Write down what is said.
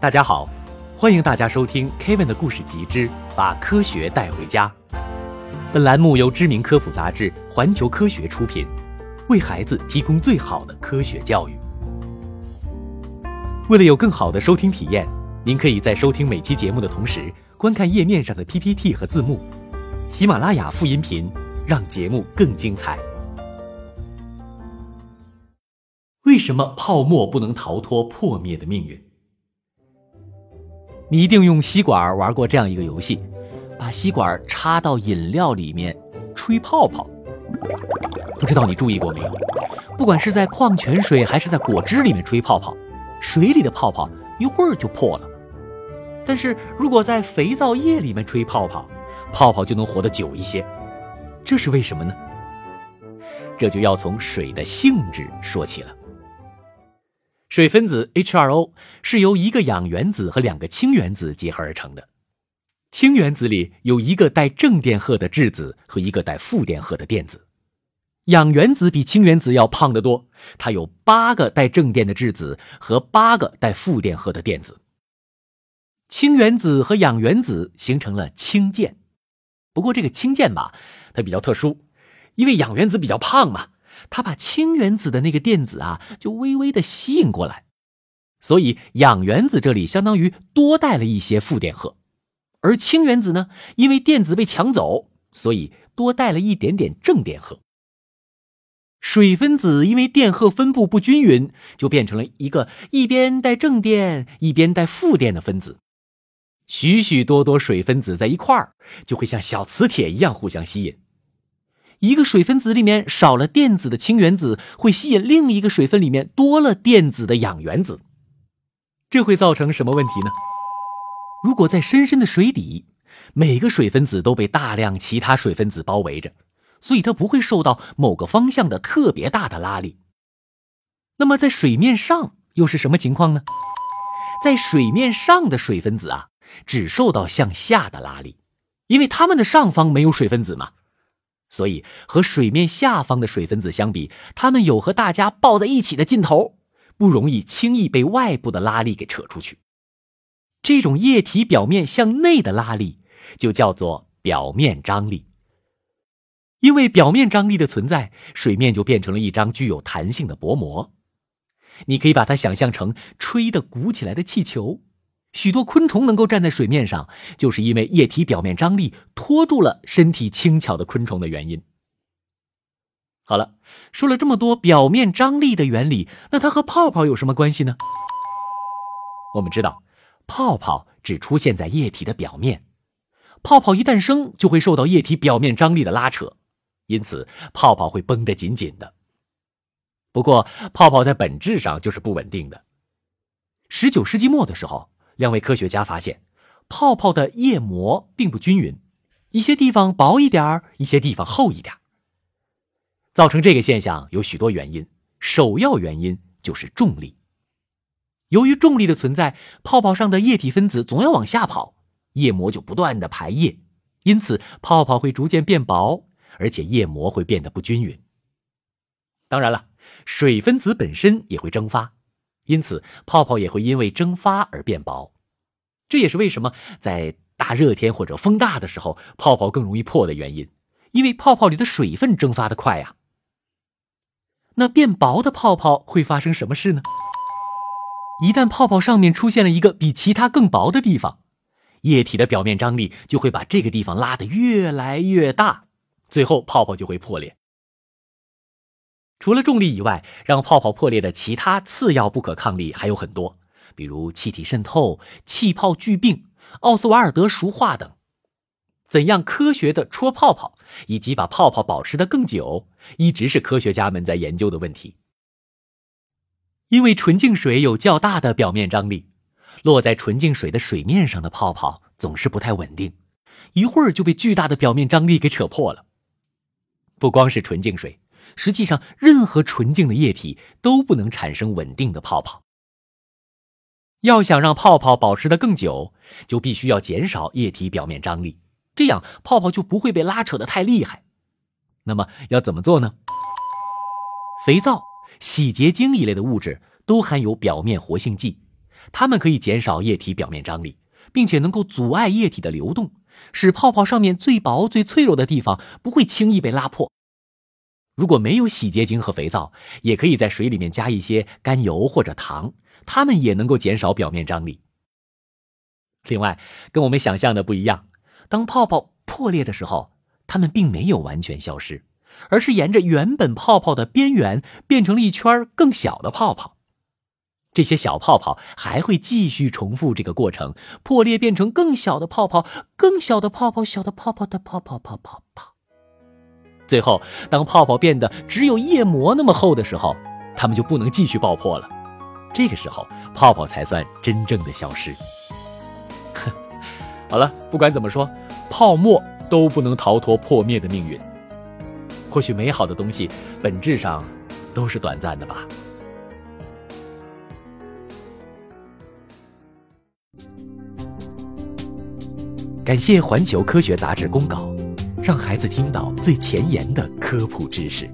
大家好，欢迎大家收听 Kevin 的故事集之《把科学带回家》。本栏目由知名科普杂志《环球科学》出品，为孩子提供最好的科学教育。为了有更好的收听体验，您可以在收听每期节目的同时，观看页面上的 PPT 和字幕。喜马拉雅副音频，让节目更精彩。为什么泡沫不能逃脱破灭的命运？你一定用吸管玩过这样一个游戏，把吸管插到饮料里面吹泡泡。不知道你注意过没有？不管是在矿泉水还是在果汁里面吹泡泡，水里的泡泡一会儿就破了。但是如果在肥皂液里面吹泡泡，泡泡就能活得久一些。这是为什么呢？这就要从水的性质说起了。水分子 H2O 是由一个氧原子和两个氢原子结合而成的。氢原子里有一个带正电荷的质子和一个带负电荷的电子。氧原子比氢原子要胖得多，它有八个带正电的质子和八个带负电荷的电子。氢原子和氧原子形成了氢键。不过这个氢键吧，它比较特殊，因为氧原子比较胖嘛。它把氢原子的那个电子啊，就微微的吸引过来，所以氧原子这里相当于多带了一些负电荷，而氢原子呢，因为电子被抢走，所以多带了一点点正电荷。水分子因为电荷分布不均匀，就变成了一个一边带正电一边带负电的分子。许许多多水分子在一块儿，就会像小磁铁一样互相吸引。一个水分子里面少了电子的氢原子会吸引另一个水分里面多了电子的氧原子，这会造成什么问题呢？如果在深深的水底，每个水分子都被大量其他水分子包围着，所以它不会受到某个方向的特别大的拉力。那么在水面上又是什么情况呢？在水面上的水分子啊，只受到向下的拉力，因为它们的上方没有水分子嘛。所以，和水面下方的水分子相比，它们有和大家抱在一起的劲头，不容易轻易被外部的拉力给扯出去。这种液体表面向内的拉力就叫做表面张力。因为表面张力的存在，水面就变成了一张具有弹性的薄膜。你可以把它想象成吹得鼓起来的气球。许多昆虫能够站在水面上，就是因为液体表面张力拖住了身体轻巧的昆虫的原因。好了，说了这么多表面张力的原理，那它和泡泡有什么关系呢？我们知道，泡泡只出现在液体的表面，泡泡一诞生就会受到液体表面张力的拉扯，因此泡泡会绷得紧紧的。不过，泡泡在本质上就是不稳定的。十九世纪末的时候。两位科学家发现，泡泡的液膜并不均匀，一些地方薄一点儿，一些地方厚一点儿。造成这个现象有许多原因，首要原因就是重力。由于重力的存在，泡泡上的液体分子总要往下跑，液膜就不断的排液，因此泡泡会逐渐变薄，而且液膜会变得不均匀。当然了，水分子本身也会蒸发。因此，泡泡也会因为蒸发而变薄，这也是为什么在大热天或者风大的时候，泡泡更容易破的原因。因为泡泡里的水分蒸发的快呀。那变薄的泡泡会发生什么事呢？一旦泡泡上面出现了一个比其他更薄的地方，液体的表面张力就会把这个地方拉得越来越大，最后泡泡就会破裂。除了重力以外，让泡泡破裂的其他次要不可抗力还有很多，比如气体渗透、气泡聚并、奥斯瓦尔德熟化等。怎样科学的戳泡泡，以及把泡泡保持的更久，一直是科学家们在研究的问题。因为纯净水有较大的表面张力，落在纯净水的水面上的泡泡总是不太稳定，一会儿就被巨大的表面张力给扯破了。不光是纯净水。实际上，任何纯净的液体都不能产生稳定的泡泡。要想让泡泡保持的更久，就必须要减少液体表面张力，这样泡泡就不会被拉扯的太厉害。那么要怎么做呢？肥皂、洗洁精一类的物质都含有表面活性剂，它们可以减少液体表面张力，并且能够阻碍液体的流动，使泡泡上面最薄、最脆弱的地方不会轻易被拉破。如果没有洗洁精和肥皂，也可以在水里面加一些甘油或者糖，它们也能够减少表面张力。另外，跟我们想象的不一样，当泡泡破裂的时候，它们并没有完全消失，而是沿着原本泡泡的边缘变成了一圈更小的泡泡。这些小泡泡还会继续重复这个过程，破裂变成更小的泡泡，更小的泡泡，小的泡泡的泡泡泡泡泡。最后，当泡泡变得只有液膜那么厚的时候，它们就不能继续爆破了。这个时候，泡泡才算真正的消失。好了，不管怎么说，泡沫都不能逃脱破灭的命运。或许美好的东西本质上都是短暂的吧。感谢《环球科学》杂志公稿，让孩子听到最前沿的科普知识。